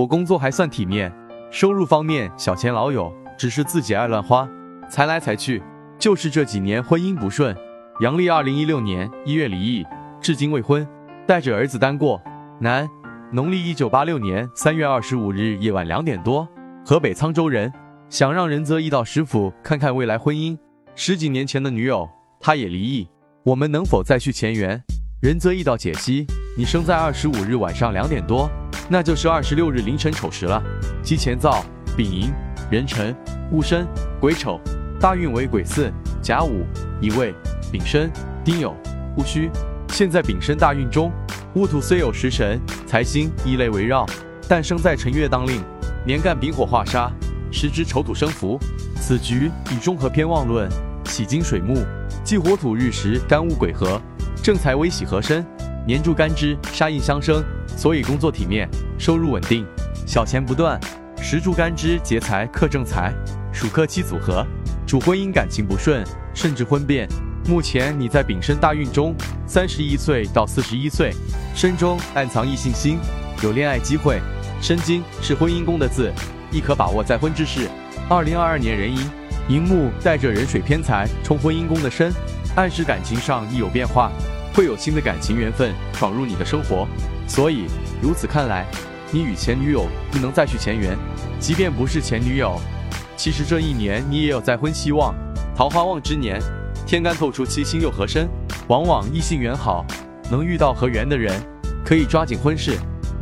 我工作还算体面，收入方面小钱老有，只是自己爱乱花，财来财去。就是这几年婚姻不顺。阳历二零一六年一月离异，至今未婚，带着儿子单过。男，农历一九八六年三月二十五日夜晚两点多，河北沧州人，想让仁泽义道师傅看看未来婚姻。十几年前的女友，他也离异，我们能否再续前缘？仁则易道解析：你生在二十五日晚上两点多，那就是二十六日凌晨丑时了，即前灶、丙寅、壬辰、戊申、癸丑，大运为癸巳、甲午、乙未、丙申、丁酉、戊戌。现在丙申大运中，戊土虽有食神、财星异类围绕，但生在辰月当令，年干丙火化杀，时支丑土生福。此局以中和偏旺论，喜金水木，忌火土日时干戊癸合。正财为喜合身，年柱干支杀印相生，所以工作体面，收入稳定，小钱不断。时柱干支劫财克正财，属克妻组合，主婚姻感情不顺，甚至婚变。目前你在丙申大运中，三十一岁到四十一岁，身中暗藏异性心，有恋爱机会。申金是婚姻宫的字，亦可把握再婚之事。二零二二年壬寅，寅木带着壬水偏财冲婚姻宫的身。暗示感情上亦有变化，会有新的感情缘分闯入你的生活。所以如此看来，你与前女友不能再续前缘，即便不是前女友，其实这一年你也有再婚希望。桃花旺之年，天干透出七星又合身，往往异性缘好，能遇到合缘的人，可以抓紧婚事。